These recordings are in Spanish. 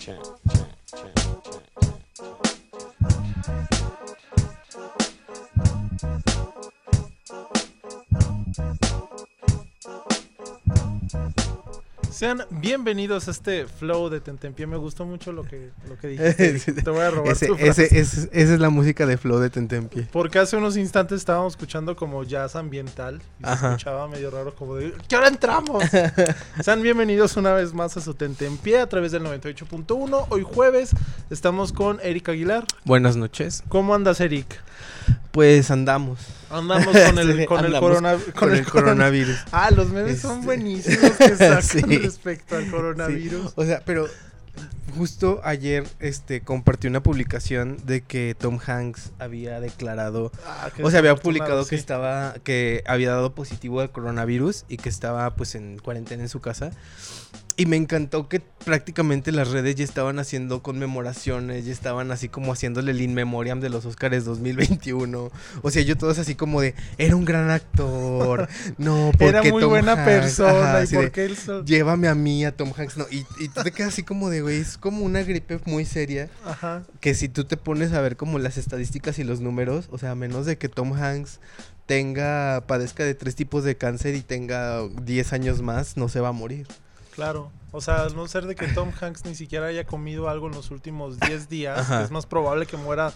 change. Sean bienvenidos a este flow de Tentempié. Me gustó mucho lo que, lo que dijiste. Te voy a robar ese, tu frase. ese- esa es la música de Flow de Tentempié. Porque hace unos instantes estábamos escuchando como jazz ambiental. Y se escuchaba medio raro como de... ¿Qué hora entramos? Sean bienvenidos una vez más a su Tentempié a través del 98.1. Hoy jueves estamos con Eric Aguilar. Buenas noches. ¿Cómo andas, Eric? Pues andamos Andamos con el, con el, andamos corona- con, el, corona- coronavirus. Ah, los memes son Este. buenísimos que sacan Sí. respecto al coronavirus. Sí, O sea, pero justo ayer este compartí una publicación de que Tom Hanks había declarado, Ah, o sea, había publicado que sí. estaba que había dado positivo al coronavirus y que estaba pues en cuarentena en su casa. Y me encantó que prácticamente las redes ya estaban haciendo conmemoraciones, ya estaban así como haciéndole el in memoriam de los Oscars 2021. O sea, yo todos así como de, era un gran actor. No, porque Era muy Tom buena Hanks, persona. ajá, ¿Y por qué él Llévame a mí, a Tom Hanks. No, y, y tú te quedas así como de, güey, es como una gripe muy seria. Ajá. Que si tú te pones a ver como las estadísticas y los números, o sea, a menos de que Tom Hanks tenga, padezca de tres tipos de cáncer y tenga 10 años más, no se va a morir. Claro. O sea, al no ser de que Tom Hanks ni siquiera haya comido algo en los últimos 10 días, Ajá. es más probable que muera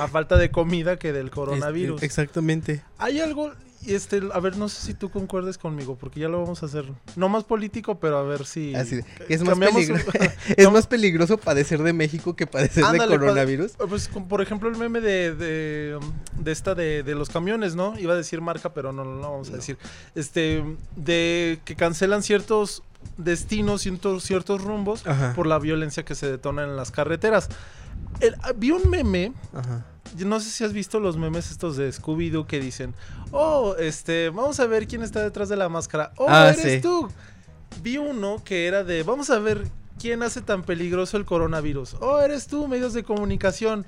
a falta de comida que del coronavirus. Es- exactamente. Hay algo, y este, a ver, no sé si tú concuerdes conmigo, porque ya lo vamos a hacer, no más político, pero a ver si... Así es, más peligro- es más peligroso padecer de México que padecer Ándale, de coronavirus. Pues por ejemplo el meme de, de, de esta de, de los camiones, ¿no? Iba a decir marca, pero no, no, no vamos a No. decir. Este, de que cancelan ciertos destinos, ciertos, ciertos rumbos Ajá. por la violencia que se detona en las carreteras. El- ah, vi un meme, Ajá. no sé si has visto los memes estos de Scooby-Doo que dicen, oh, este, vamos a ver quién está detrás de la máscara. Oh, Ah, eres sí. tú. Vi uno que era de, vamos a ver quién hace tan peligroso el coronavirus. Oh, eres tú, medios de comunicación.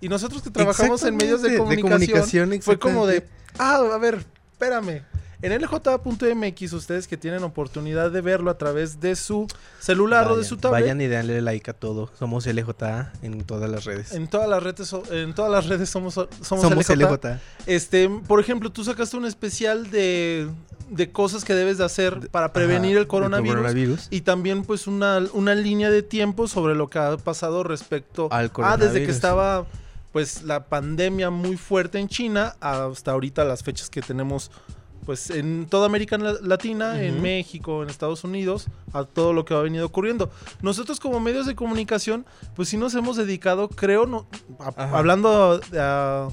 Y nosotros que trabajamos en medios de comunicación, comunicación, fue como de, ah, a ver, espérame. En lj.mx, ustedes que tienen oportunidad de verlo a través de su celular o de su tablet, Vayan y denle like a todo. Somos LJA en todas las redes. en todas las redes, en todas las redes somos, somos, Somos LJ. LJ. Este, por ejemplo, tú sacaste un especial de, de cosas que debes de hacer para prevenir Ajá, el coronavirus. coronavirus. Y también pues una, una línea de tiempo sobre lo que ha pasado respecto Al Ah, desde que coronavirus. estaba pues la pandemia muy fuerte en China hasta ahorita las fechas que tenemos pues en toda América La- Latina, en. México, en Estados Unidos, a todo lo que ha venido ocurriendo. Nosotros como medios de comunicación, pues sí nos hemos dedicado, creo, no, a- hablando a,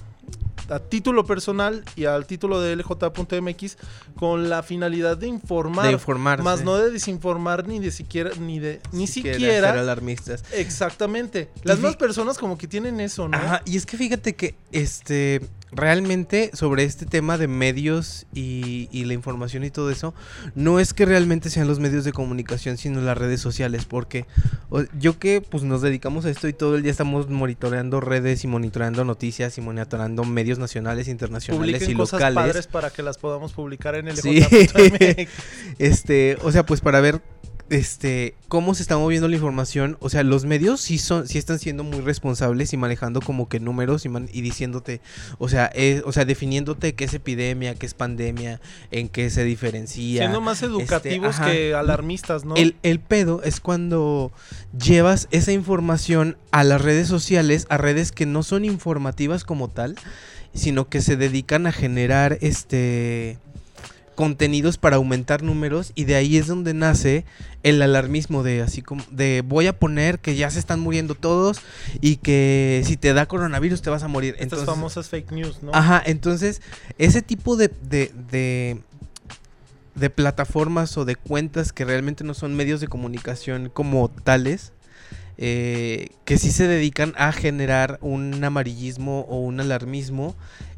a título personal y al título de LJ.mx, con la finalidad de informar, De informarse. más no de desinformar ni de siquiera, ni de, ni Siquiera siquiera ser alarmistas. Exactamente. Las más personas como que tienen eso, ¿no? Ajá, y es que fíjate que este realmente sobre este tema de medios y, y la información y todo eso, no es que realmente sean los medios de comunicación, sino las redes sociales, porque yo que pues nos dedicamos a esto y todo el día estamos monitoreando redes y monitoreando noticias y monitoreando medios nacionales, internacionales Publiquen y cosas locales. padres para que las podamos publicar en el Sí. Este, o sea, pues para ver este cómo se está moviendo la información, o sea, los medios sí son sí están siendo muy responsables y manejando como que números y, man- y diciéndote, o sea, es- o sea, definiéndote qué es epidemia, qué es pandemia, en qué se diferencia. Siendo más educativos Este, ajá. que alarmistas, ¿no? El, el pedo es cuando llevas esa información a las redes sociales, a redes que no son informativas como tal, sino que se dedican a generar este contenidos para aumentar números y de ahí es donde nace el alarmismo de así como de voy a poner que ya se están muriendo todos y que si te da coronavirus te vas a morir. Estas Entonces, famosas fake news, ¿no? Ajá, entonces ese tipo de, de, de, de plataformas o de cuentas que realmente no son medios de comunicación como tales, eh, que sí se dedican a generar un amarillismo o un alarmismo,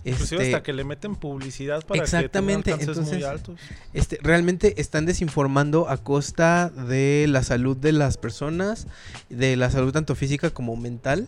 Inclusive Este, hasta que le meten publicidad para Exactamente, que alcances muy entonces- altos. Este, realmente están desinformando a costa de la salud de las personas, de la salud tanto física como mental,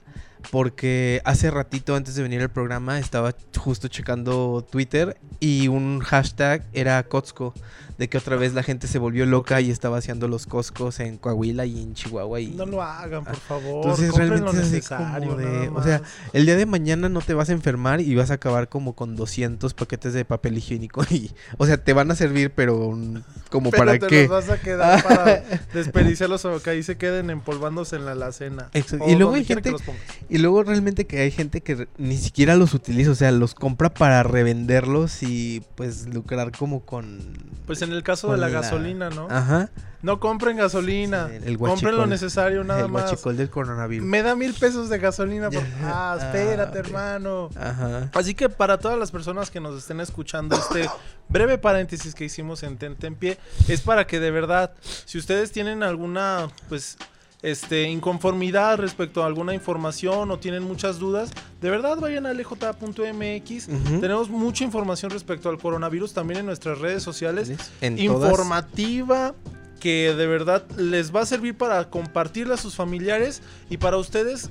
porque hace ratito antes de venir al programa estaba justo checando Twitter y un hashtag era Costco, de que otra vez la gente se volvió loca y estaba haciendo los Costcos en Coahuila y en Chihuahua y No lo hagan, por favor. entonces realmente lo es necesario, como de, nada o sea, el día de mañana no te vas a enfermar y vas a acabar como con 200 paquetes de papel higiénico y, o sea, te van a servir, pero mm, como Pero para te qué. los vas a quedar para desperdiciarlos o que ahí se queden empolvándose en la alacena. Y luego hay gente-. Y luego realmente que hay gente que ni siquiera los utiliza, o sea, los compra para revenderlos y pues lucrar como con... Pues en el caso de la la- gasolina, ¿no? Ajá. No compren gasolina. Sí, el compren lo necesario nada el más. guachicol del coronavirus. Me da mil pesos de gasolina. Por... Ah, Ah, espérate, ok. hermano. Ajá. Así que para todas las personas que nos estén escuchando este breve paréntesis que hicimos en Tente en Pie, es para que de verdad, si ustedes tienen alguna, pues, este, inconformidad respecto a alguna información o tienen muchas dudas, de verdad vayan a lj.mx. Tenemos mucha información respecto al coronavirus también en nuestras redes sociales. En todas- Informativa que de verdad les va a servir para compartirla a sus familiares y para ustedes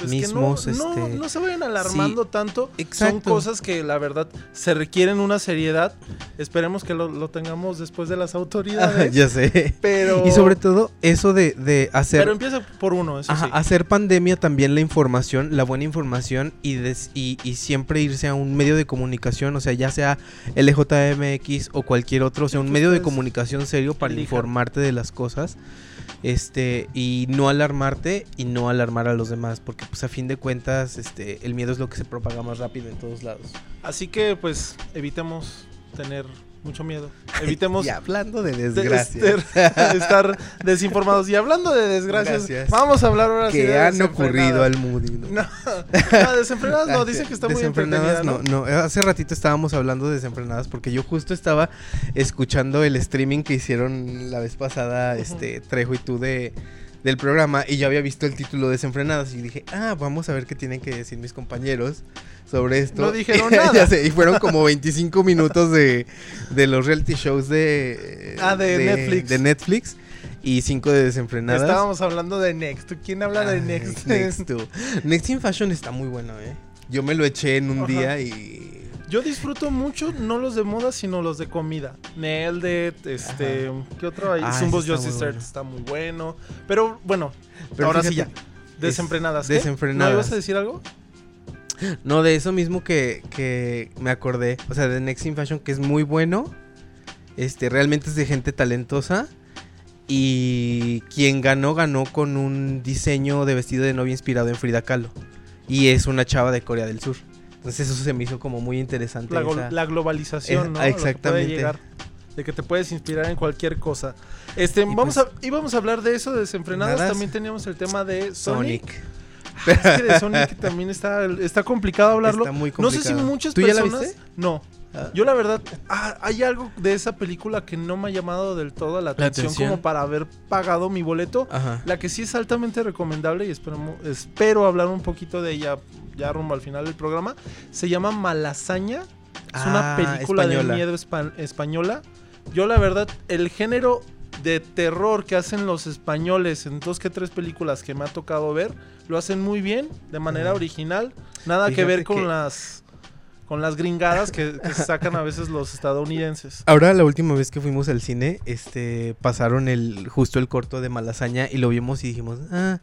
pues Mismos, que no, este, no se vayan alarmando tanto. Son cosas que la verdad se requieren una seriedad. Esperemos que lo, lo tengamos después de las autoridades. ya sé. pero, Y sobre todo eso de, de hacer... pero empieza por uno, eso Ajá, sí. hacer pandemia también la información, la buena información y, des- y, y siempre irse a un medio de comunicación, o sea, ya sea LJMX o cualquier otro, o sea, un medio de comunicación serio para informarte de las cosas. Este, y no alarmarte y no alarmar a los demás, porque pues a fin de cuentas, este, el miedo es lo que se propaga más rápido en todos lados. Así que pues evitemos tener mucho miedo. Evitemos Y hablando de de- desgracias. estar, estar desinformados. Y hablando de desgracias, Gracias. vamos a hablar ahora sí que de han ocurrido al Moody. ¿no? No, no, desenfrenadas no, dicen que está muy entretenida, Desenfrenadas, ¿no? no, no, hace ratito estábamos hablando de desenfrenadas porque yo justo estaba escuchando el streaming que hicieron la vez pasada, este, Trejo y tú de del programa y yo había visto el título de Desenfrenadas y dije, ah, vamos a ver qué tienen que decir mis compañeros sobre esto. No dijeron Ya nada. sé, y fueron como 25 minutos de, de los reality shows de, Ah, de Netflix. de Netflix y 5 de Desenfrenadas. Estábamos hablando de Next. ¿Quién habla de Next? Next, in Fashion está muy bueno, ¿eh? Yo me lo eché en un Ajá. día y... Yo disfruto mucho, no los de moda, sino los de comida. Nailed It, este, ¿qué otro hay? Ah, Zumbos está Just muy Dessert bueno. está muy bueno. Pero bueno, Pero ahora sí ya. Desenfrenadas. ¿qué? desenfrenadas. ¿No ibas a decir algo? No, de eso mismo que, que me acordé. O sea, de Next in Fashion, que es muy bueno. Este, realmente es de gente talentosa. Y quien ganó, ganó con un diseño de vestido de novia inspirado en Frida Kahlo. Y es una chava de Corea del Sur. Entonces eso se me hizo como muy interesante. La, esa- la globalización, Es- ¿no? exactamente. llegar, de que te puedes inspirar en cualquier cosa. Este, Y vamos pues- a, íbamos a hablar de eso, de desenfrenadas. Nadas. También teníamos el tema de Sonic. Sonic. Es que de Sonic también está, está complicado hablarlo. Está muy no sé si complicado. muchas ¿Tú ya la personas. viste? No. Ah. Yo la verdad, ah, hay algo de esa película que no me ha llamado del todo la atención, atención. como para haber pagado mi boleto. Ajá. La que sí es altamente recomendable y esperemos- espero hablar un poquito de ella ya rumbo al final del programa. Se llama Malasaña. Es una Ah, película española. de miedo espa- española. Yo la verdad, el género de terror que hacen los españoles en dos que tres películas que me ha tocado ver, lo hacen muy bien, de manera Ajá. original. Nada que ver con que- las con las gringadas que, sacan a veces los estadounidenses. Ahora la última vez que fuimos al cine, este, pasaron el justo el corto de Malasaña y lo vimos y dijimos, ah,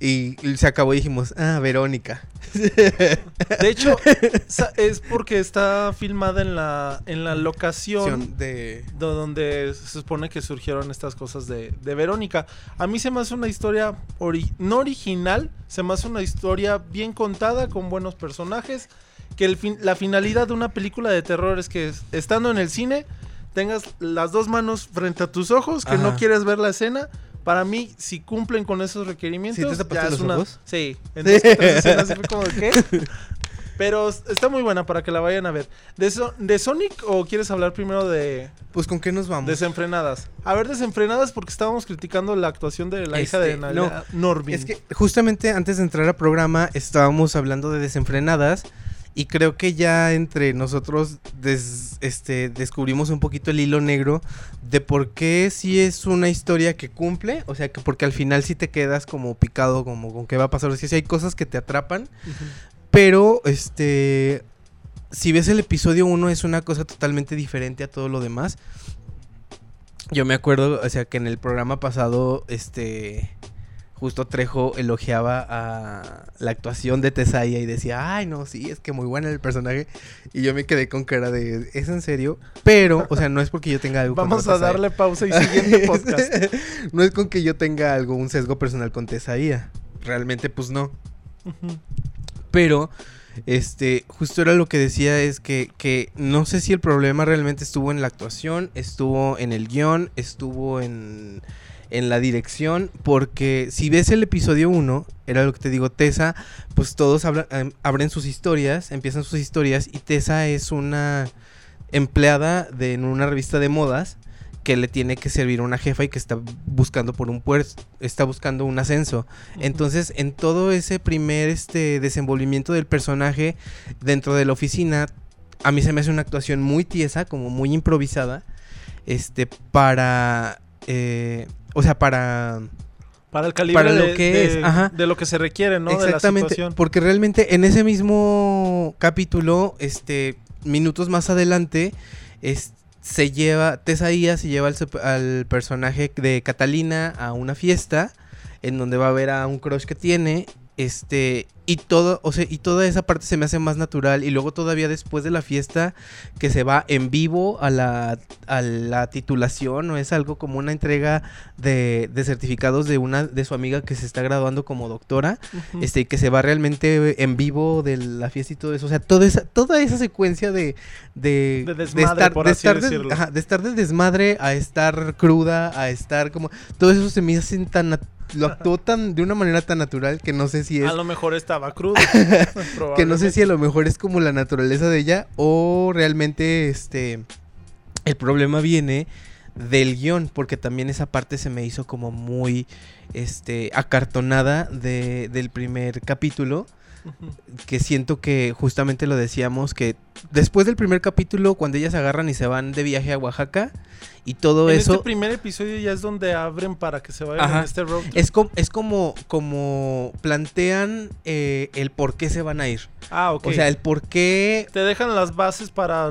y se acabó y dijimos, ah, Verónica. De hecho, es porque está filmada en la en la locación de do- donde se supone que surgieron estas cosas de, de Verónica. A mí se me hace una historia ori- no original, se me hace una historia bien contada, con buenos personajes, que el fin- la finalidad de una película de terror es que es- estando en el cine tengas las dos manos frente a tus ojos, que no quieres ver la escena. Para mí, si cumplen con esos requerimientos, ¿Sí te ya es los una... ojos? Sí, en Sí. dos que tres escenas sí fue como de ¿qué? Pero está muy buena para que la vayan a ver. ¿De, So- de Sonic o quieres hablar primero de Pues con qué nos vamos? Desenfrenadas? A ver, Desenfrenadas porque estábamos criticando la actuación de la hija de Este, Nadia Norvin. Es que justamente antes de entrar al programa estábamos hablando de desenfrenadas Y creo que ya entre nosotros este, descubrimos un poquito el hilo negro de por qué si es una historia que cumple, o sea, que porque al final sí te quedas como picado, como con qué va a pasar. O sea, si hay cosas que te atrapan, pero este, si ves el episodio 1 es una cosa totalmente diferente a todo lo demás. Yo me acuerdo, o sea, que en el programa pasado, este justo Trejo elogiaba a la actuación de Tesaya y decía, ay, no, sí, es que muy buena el personaje. Y yo me quedé con cara de, ¿es en serio? Pero, o sea, no es porque yo tenga algo Vamos a darle pausa y siguiente podcast. no es con que yo tenga algo, un sesgo personal con Tesaya. Realmente, pues no. Pero, este, justo era lo que decía, es que, que no sé si el problema realmente estuvo en la actuación, estuvo en el guion, estuvo en en la dirección, porque si ves el episodio 1, era lo que te digo, Tessa, pues todos em, abren sus historias, empiezan sus historias, y Tessa es una empleada de en una revista de modas que le tiene que servir a una jefa y que está buscando por un puesto, está buscando un ascenso. Entonces, en todo ese primer este desenvolvimiento del personaje dentro de la oficina, a mí se me hace una actuación muy tiesa, como muy improvisada, este, para eh, o sea, para... Para el calibre para lo de, que es, de lo que se requiere, ¿no? Exactamente, porque realmente en ese mismo capítulo, este, minutos más adelante, se lleva, Tesaía se lleva al, al, personaje de Catalina a una fiesta en donde va a ver a un crush que tiene este, y todo, o sea, y toda esa parte se me hace más natural. Y luego todavía después de la fiesta, que se va en vivo a la, a la titulación, o es algo como una entrega de, de, certificados de una, de su amiga que se está graduando como doctora. Este, que se va realmente en vivo de la fiesta y todo eso. O sea, toda esa, toda esa secuencia de, de, de, estar, de, estar de, estar de desmadre a estar cruda, a estar como. Todo eso se me hace tan lo actuó tan de una manera tan natural que no sé si es. A lo mejor estaba crudo. que no sé si a lo mejor es como la naturaleza de ella o realmente este el problema viene del guion, porque también esa parte se me hizo como muy este acartonada de, del primer capítulo que siento que justamente lo decíamos que después del primer capítulo cuando ellas agarran y se van de viaje a Oaxaca y todo en eso este primer episodio ya es donde abren para que se vayan en este road es como es como como plantean eh, el por qué se van a ir. Ah ok. O sea el por qué te dejan las bases para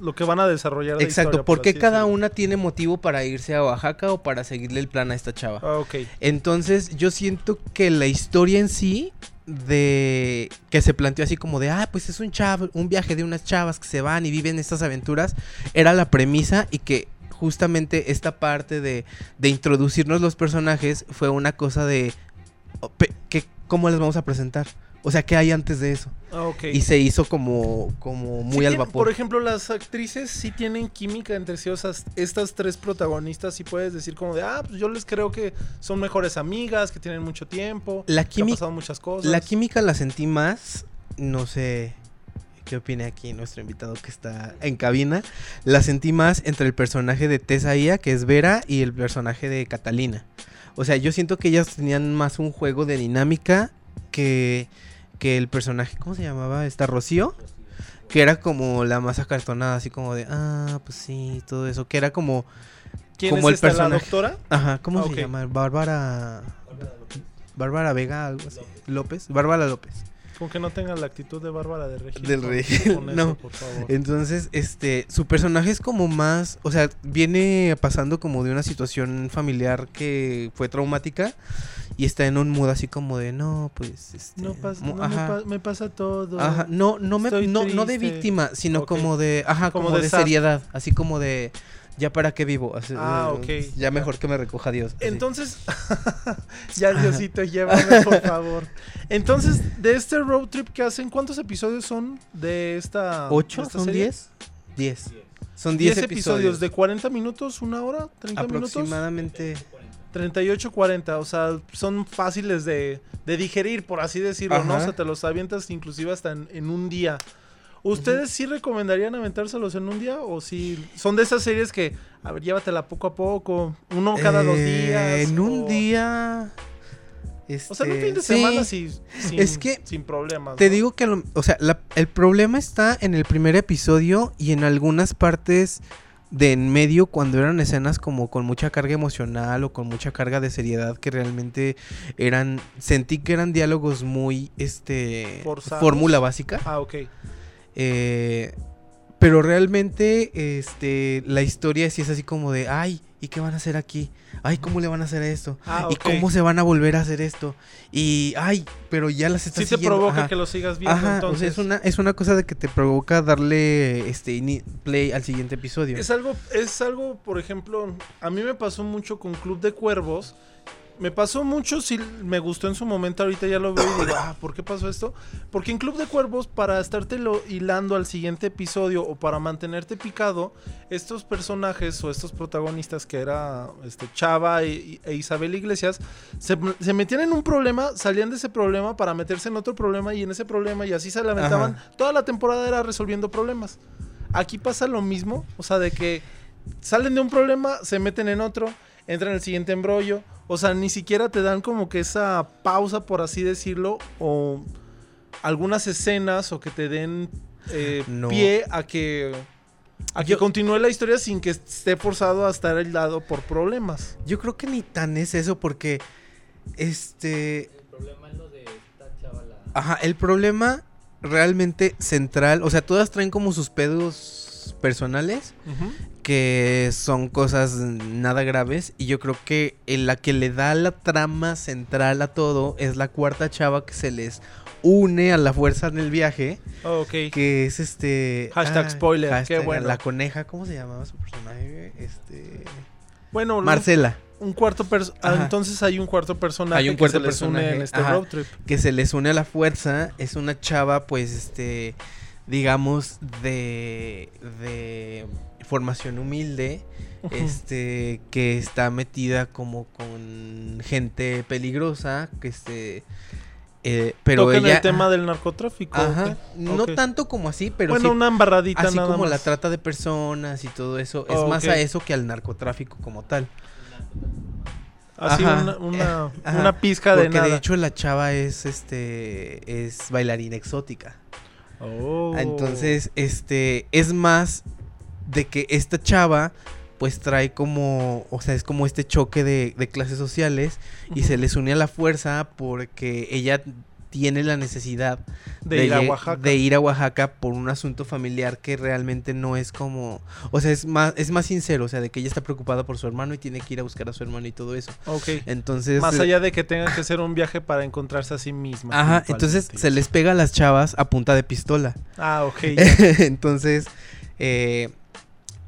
lo que van a desarrollar exacto por qué cada una tiene motivo para irse a Oaxaca o para seguirle el plan a esta chava ah, ok. Entonces yo siento que la historia en sí de que se planteó así como de, ah, pues es un chavo, un viaje de unas chavas que se van y viven estas aventuras, era la premisa y que justamente esta parte de, de introducirnos los personajes fue una cosa de, que, ¿cómo les vamos a presentar? O sea, ¿qué hay antes de eso? Ah, y se hizo como, como muy al vapor. Por ejemplo, las actrices sí tienen química entre sí. O sea, estas tres protagonistas sí puedes decir como de, ah, pues yo les creo que son mejores amigas, que tienen mucho tiempo. La química. pasado muchas cosas. La química la sentí más, no sé qué opine aquí nuestro invitado que está en cabina. La sentí más entre el personaje de Tessa que es Vera, y el personaje de Catalina. O sea, yo siento que ellas tenían más un juego de dinámica que que el personaje, ¿cómo se llamaba? Esta Rocío. Que era como la más acartonada, así como de, ah, pues sí, todo eso. Que era como. ¿Quién como es el personaje. la doctora? Ajá, ¿cómo Ah, se llama? Bárbara. Bárbara Vega, algo así. López. Bárbara López. Como que no tengan la actitud de Bárbara de Regil. Del con- Regil, con eso, por favor. Entonces, este, su personaje es como más, o sea, viene pasando como de una situación familiar que fue traumática y está en un mood así como de, no, pues, este, No, pas- mu- no me, ajá, pa- me pasa todo. Ajá, no, no, me, no, no de víctima, sino como de, ajá, Como como, de seriedad, así como de, ya para qué vivo, Así, Ah, eh, ok. ya mejor que me recoja Dios. así. Entonces, ya Diosito, llévame por favor. Entonces, de este road trip que hacen, ¿cuántos episodios son de esta ¿Ocho? de esta ¿Son serie? diez? Diez. Son diez, 10 episodios de 40 minutos, una hora, 30 minutos. Aproximadamente. 38, 40, o sea, son fáciles de, de digerir, por así decirlo, ¿no? O sea, te los avientas inclusive hasta en, en un día. ¿Ustedes sí recomendarían aventárselos en un día? ¿O si son de esas series que, a ver, llévatela poco a poco, uno cada dos Eh, días? En un día. O sea, en un fin de Este, semana sí. sin, Es que sin problemas. Te ¿no? digo que, lo- o sea, la- el problema está en el primer episodio y en algunas partes de en medio cuando eran escenas como con mucha carga emocional o con mucha carga de seriedad que realmente eran, sentí que eran diálogos muy, este, fórmula básica. Ah, ok. Eh, pero realmente, este, la historia sí es así como de, ay, ¿y qué van a hacer aquí? Ay, ¿cómo le van a hacer esto? Ah, ¿Y cómo se van a volver a hacer esto? Y, ay, pero ya las está Sí te siguiendo. provoca Ajá. que lo sigas viendo Ajá, entonces. o sea, es una, es una cosa de que te provoca darle este play al siguiente episodio. Es algo, es algo, por ejemplo, a mí me pasó mucho con Club de Cuervos. Me pasó mucho, sí me gustó en su momento, ahorita ya lo veo y digo, ah, ¿por qué pasó esto? Porque en Club de Cuervos, para estártelo hilando al siguiente episodio o para mantenerte picado, estos personajes o estos protagonistas que era este, Chava e, e Isabel Iglesias, se, se metían en un problema, salían de ese problema para meterse en otro problema y en ese problema y así se lamentaban. Ajá. Toda la temporada era resolviendo problemas. Aquí pasa lo mismo, o sea, de que salen de un problema, se meten en otro, entran en el siguiente embrollo, o sea, ni siquiera te dan como que esa pausa, por así decirlo, o algunas escenas o que te den eh, No. pie a que a que Yo- continúe la historia sin que esté forzado a estar aislado por problemas. Yo creo que ni tan es eso porque este, El problema es lo de esta chavala. ajá, el problema realmente central, o sea, todas traen como sus pedos personales que son cosas nada graves y yo creo que en la que le da la trama central a todo es la cuarta chava que se les une a la fuerza en el viaje, Ok. que es este Hashtag spoiler, qué bueno. La coneja, ¿cómo se llamaba su personaje? Este Bueno, Marcela, un cuarto ah, entonces hay un cuarto personaje Hay un que cuarto se les une personaje, en este ajá. road trip. que se les une a la fuerza, es una chava pues este digamos de de formación humilde, este que está metida como con gente peligrosa, que este eh, pero Tocan ella el tema del narcotráfico. Ajá, no tanto como así, pero bueno, sí una embarradita así nada como la trata de personas y todo eso, es Oh, más a eso que al narcotráfico como tal. Así Ajá, una, una, ajá, una pizca de Porque nada. de hecho la chava es este es bailarina exótica. Oh. Entonces, este, es más de que esta chava, pues trae como, o sea, es como este choque de, de clases sociales y se les une a la fuerza porque ella tiene la necesidad de, ir a Oaxaca. de ir a Oaxaca por un asunto familiar que realmente no es como, o sea, es más, es más sincero, o sea, de que ella está preocupada por su hermano y tiene que ir a buscar a su hermano y todo eso. Ok. Entonces, Más allá de que tengan que hacer un viaje para encontrarse a sí misma. Ajá, entonces se les pega a las chavas a punta de pistola. Ah, ok. Entonces, eh,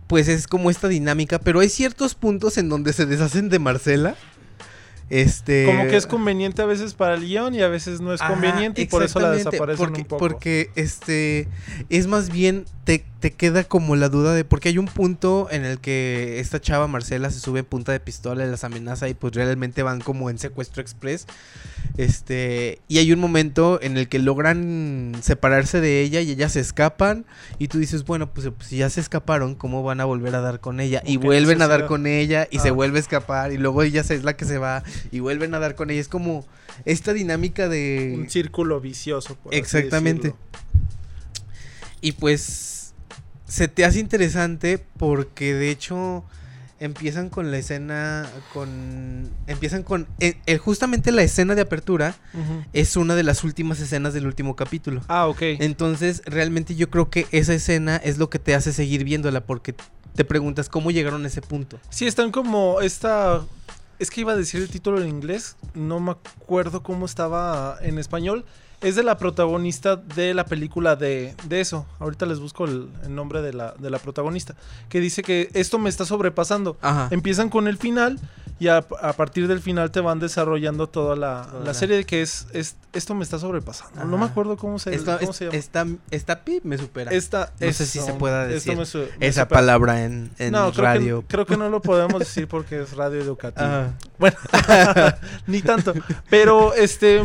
pues es como esta dinámica, pero hay ciertos puntos en donde se deshacen de Marcela. Este. Como que es conveniente a veces para el guion y a veces no es Ajá, conveniente y por eso la desaparecen porque, un poco. Porque este es más bien te, te queda como la duda de porque hay un punto en el que esta chava Marcela se sube punta de pistola y las amenaza y pues realmente van como en secuestro express. Este, y hay un momento en el que logran separarse de ella y ellas se escapan y tú dices, bueno, pues, pues, si ya se escaparon, ¿cómo van a volver a dar con ella? Y vuelven a dar con ella y se Ah. vuelve a escapar y luego ella es la que se va y vuelven a dar con ella. Es como esta dinámica de... Un círculo vicioso. por Exactamente. Y pues se te hace interesante porque de hecho empiezan con la escena con empiezan con eh, eh, justamente la escena de apertura es una de las últimas escenas del último capítulo. Ah, ok. Entonces, realmente yo creo que esa escena es lo que te hace seguir viéndola porque te preguntas cómo llegaron a ese punto. Sí, están como esta... Es que iba a decir el título en inglés, no me acuerdo cómo estaba en español. Es de la protagonista de la película de, de eso. Ahorita les busco el, el nombre de la, de la protagonista. Que dice que esto me está sobrepasando. Ajá. Empiezan con el final y a, a partir del final te van desarrollando toda la, Toda la serie de que es, es esto me está sobrepasando. No me acuerdo cómo se, cómo es- se llama. esta, esta pi me supera. Esta, no sé si se pueda decir me su- me esa supera. palabra en, en no, creo radio. Que, creo que no lo podemos decir porque es radio educativo. Ajá. Bueno, ni tanto. Pero este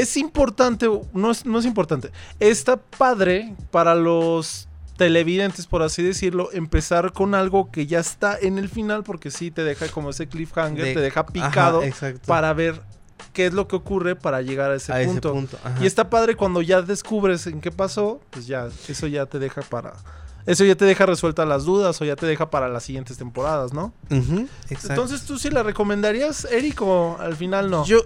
es importante, no es, no es importante. Está padre para los televidentes, por así decirlo, empezar con algo que ya está en el final, porque sí te deja como ese cliffhanger, De- te deja picado para ver qué es lo que ocurre para llegar a ese a punto. ese punto. ajá. Y está padre cuando ya descubres en qué pasó, pues ya, eso ya te deja para... Eso ya te deja resueltas las dudas o ya te deja para las siguientes temporadas, ¿no? Entonces, ¿tú sí la recomendarías, Eric, o al final no? Yo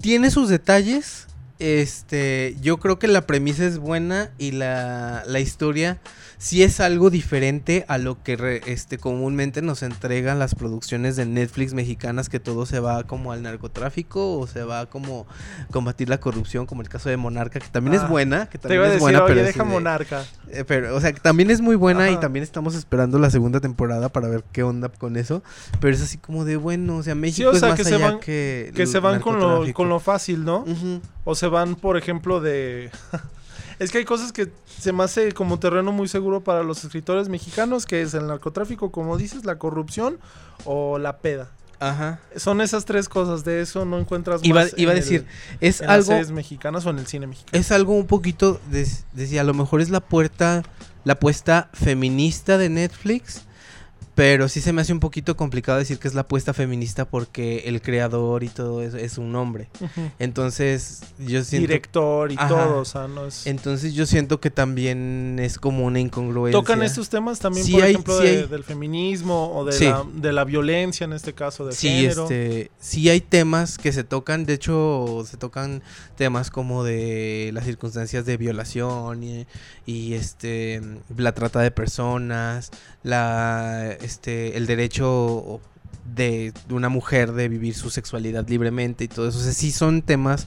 tiene sus detalles. Este, yo creo que la premisa es buena y la, la historia sí es algo diferente a lo que re- este, comúnmente nos entregan las producciones de Netflix mexicanas, que todo se va como al narcotráfico o se va como combatir la corrupción, como el caso de Monarca, que también Ah, es buena, que te también iba a es buena, oye, pero deja de- Monarca. eh, pero, o sea, que también es muy buena y también estamos esperando la segunda temporada para ver qué onda con eso. Pero es así como de bueno, o sea, México o sea, es más que se allá van- que. Que se van con lo, con lo fácil, ¿no? O se van, por ejemplo, de... es que hay cosas que se me hace como terreno muy seguro para los escritores mexicanos, que es el narcotráfico, como dices, la corrupción o la peda. Ajá. Son esas tres cosas, de eso no encuentras Iba, más iba a decir, el- es en las algo, series mexicanas o en el cine mexicano. es algo un poquito, decía, a lo mejor es la puerta, la apuesta feminista de Netflix, pero sí se me hace un poquito complicado decir que es la apuesta feminista porque el creador y todo eso es un hombre. Entonces, yo siento... Director y Ajá. todo, o sea, no es... Entonces yo siento que también es como una incongruencia. Tocan estos temas también, Sí por hay- ejemplo, sí de- hay. del feminismo o de, Sí. la, de la violencia, en este caso, de Sí, género. este, sí hay temas que se tocan, de hecho se tocan temas como de las circunstancias de violación y, y, este la trata de personas, la este el derecho de una mujer de vivir su sexualidad libremente y todo eso. O sea, sí son temas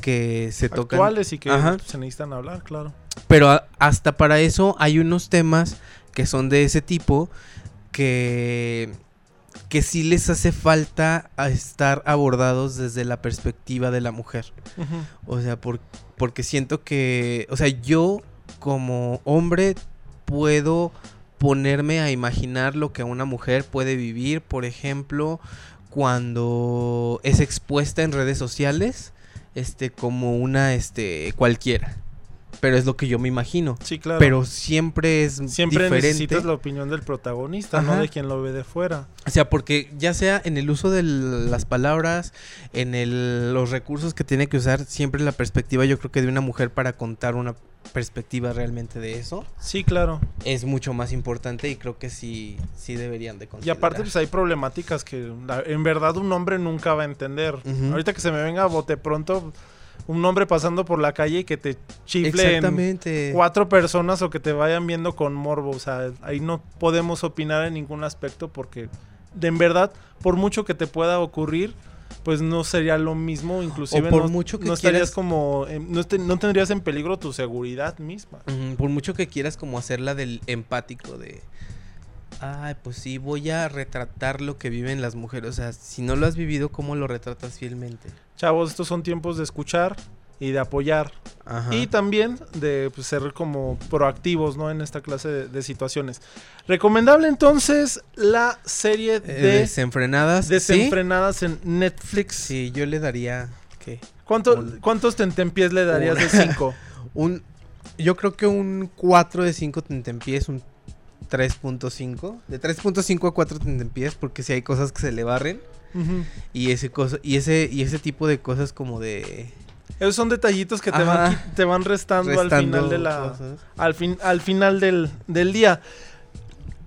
que se tocan Actuales y que Ajá. se necesitan hablar, claro. Pero a- hasta para eso hay unos temas que son de ese tipo que, que sí les hace falta a estar abordados desde la perspectiva de la mujer. O sea, por- porque siento que, o sea, yo como hombre puedo ponerme a imaginar lo que una mujer puede vivir, por ejemplo, cuando es expuesta en redes sociales, este, como una, este, cualquiera. Pero es lo que yo me imagino. Sí, claro. Pero siempre es Siempre diferente. necesitas la opinión del protagonista, no de quien lo ve de fuera. O sea, porque ya sea en el uso de las palabras, en el- los recursos que tiene que usar, siempre la perspectiva yo creo que de una mujer para contar una perspectiva realmente de eso Sí, claro. es mucho más importante y creo que sí, sí deberían de Y considerar. aparte, pues hay problemáticas que la- en verdad un hombre nunca va a entender. Ahorita que se me venga a bote pronto un hombre pasando por la calle y que te chifle en Exactamente. cuatro personas o que te vayan viendo con morbo. O sea, ahí no podemos opinar en ningún aspecto porque de en verdad, por mucho que te pueda ocurrir, pues no sería lo mismo. Inclusive O por no, mucho que no estarías quieras- como... en- no, este- no tendrías en peligro tu seguridad misma. Por mucho que quieras como hacerla del empático de... Ay, pues sí, voy a retratar lo que viven las mujeres. O sea, si no lo has vivido, ¿cómo lo retratas fielmente? Chavos, estos son tiempos de escuchar y de apoyar. Ajá. Y también de pues, ser como proactivos, ¿no? En esta clase de, de situaciones. Recomendable entonces la serie Eh, de desenfrenadas. ¿sí? Desenfrenadas en Netflix. Sí, yo le daría... ¿Qué? ¿Cuánto- Un- ¿Cuántos tentempiés le darías de Una. 5? Un, yo creo que un 4 de 5 tentempiés, un 3.5. De 3.5 a 4 tentempiés, porque si hay cosas que se le barren. Y ese, cosa, y ese, y ese tipo de cosas como de... Esos son detallitos que te van, Ajá. te van restando, al restando final de la... cosas. Al, fin, al final del, del día.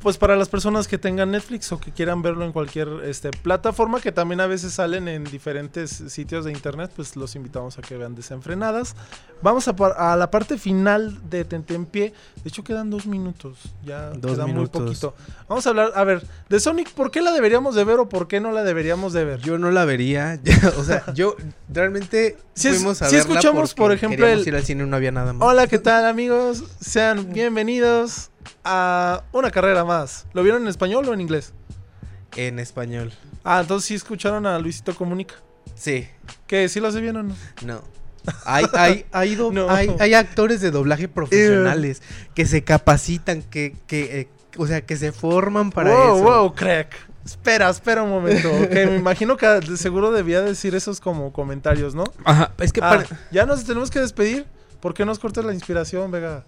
Pues para las personas que tengan Netflix o que quieran verlo en cualquier este, plataforma, que también a veces salen en diferentes sitios de internet, pues los invitamos a que vean desenfrenadas. Vamos a, la parte final de Tentempié. De hecho, quedan dos minutos. Ya Dos queda muy poquito. Vamos a hablar, a ver, de Sonic, ¿por qué la deberíamos de ver o por qué no la deberíamos de ver? Yo no la vería. o sea, yo realmente Si es- fuimos a si verla escuchamos, por ejemplo, el- ir al cine no había nada más. Hola, ¿qué tal amigos? Sean bienvenidos a una carrera más. ¿Lo vieron en español o en inglés? En español. Ah, entonces sí escucharon a Luisito Comunica. Sí, ¿Qué? ¿Sí lo sé bien o no? no. Hay, hay, hay, do- No. hay, hay actores de doblaje profesionales que se capacitan, que, que eh, o sea, que se forman para wow, eso. wow, crack. Espera, espera un momento. ok, me imagino que seguro debía decir esos como comentarios, ¿no? Ajá, es que Ah, para- ya nos tenemos que despedir. ¿Por qué nos cortas la inspiración, Vega?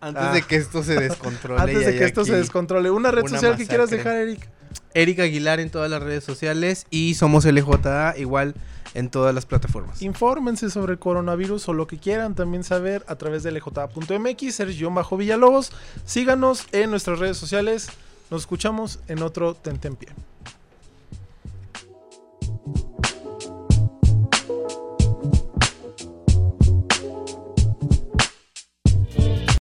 Antes ah. de que esto se descontrole. Antes de que esto se descontrole. Una red una social que quieras dejar, Eric. Eric Aguilar en todas las redes sociales y somos LJA igual en todas las plataformas. Infórmense sobre el coronavirus o lo que quieran también saber a través de lj.mx, Sergio Bajo Villalobos. Síganos en nuestras redes sociales. Nos escuchamos en otro Tentempié.